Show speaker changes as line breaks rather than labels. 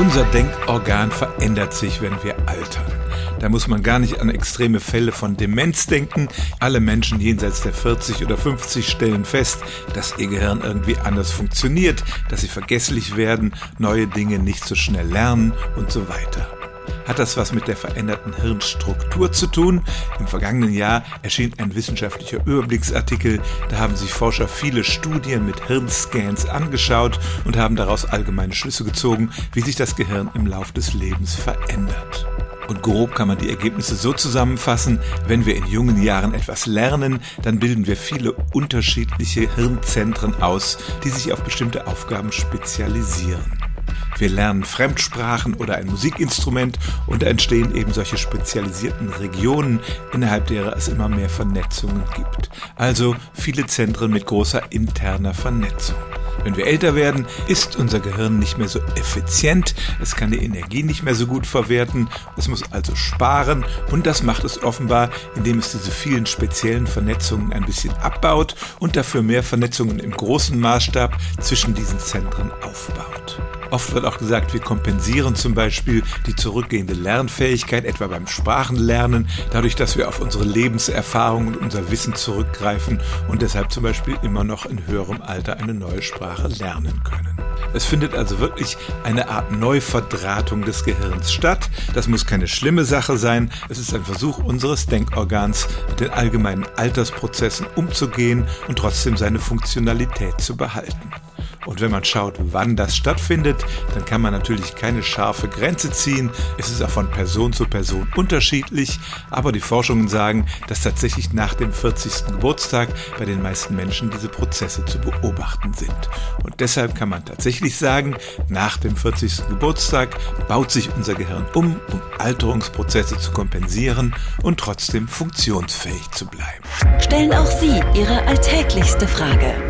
Unser Denkorgan verändert sich, wenn wir altern. Da muss man gar nicht an extreme Fälle von Demenz denken. Alle Menschen jenseits der 40 oder 50 stellen fest, dass ihr Gehirn irgendwie anders funktioniert, dass sie vergesslich werden, neue Dinge nicht so schnell lernen und so weiter. Hat das was mit der veränderten Hirnstruktur zu tun? Im vergangenen Jahr erschien ein wissenschaftlicher Überblicksartikel. Da haben sich Forscher viele Studien mit Hirnscans angeschaut und haben daraus allgemeine Schlüsse gezogen, wie sich das Gehirn im Lauf des Lebens verändert. Und grob kann man die Ergebnisse so zusammenfassen, wenn wir in jungen Jahren etwas lernen, dann bilden wir viele unterschiedliche Hirnzentren aus, die sich auf bestimmte Aufgaben spezialisieren. Wir lernen Fremdsprachen oder ein Musikinstrument und da entstehen eben solche spezialisierten Regionen, innerhalb derer es immer mehr Vernetzungen gibt. Also viele Zentren mit großer interner Vernetzung. Wenn wir älter werden, ist unser Gehirn nicht mehr so effizient, es kann die Energie nicht mehr so gut verwerten, es muss also sparen und das macht es offenbar, indem es diese vielen speziellen Vernetzungen ein bisschen abbaut und dafür mehr Vernetzungen im großen Maßstab zwischen diesen Zentren aufbaut. Oft wird auch gesagt, wir kompensieren zum Beispiel die zurückgehende Lernfähigkeit, etwa beim Sprachenlernen, dadurch, dass wir auf unsere Lebenserfahrung und unser Wissen zurückgreifen und deshalb zum Beispiel immer noch in höherem Alter eine neue Sprache lernen können. Es findet also wirklich eine Art Neuverdrahtung des Gehirns statt. Das muss keine schlimme Sache sein. Es ist ein Versuch unseres Denkorgans, mit den allgemeinen Altersprozessen umzugehen und trotzdem seine Funktionalität zu behalten. Und wenn man schaut, wann das stattfindet, dann kann man natürlich keine scharfe Grenze ziehen. Es ist auch von Person zu Person unterschiedlich, aber die Forschungen sagen, dass tatsächlich nach dem 40. Geburtstag bei den meisten Menschen diese Prozesse zu beobachten sind. Und deshalb kann man tatsächlich sagen, nach dem 40. Geburtstag baut sich unser Gehirn um, um Alterungsprozesse zu kompensieren und trotzdem funktionsfähig zu bleiben.
Stellen auch Sie Ihre alltäglichste Frage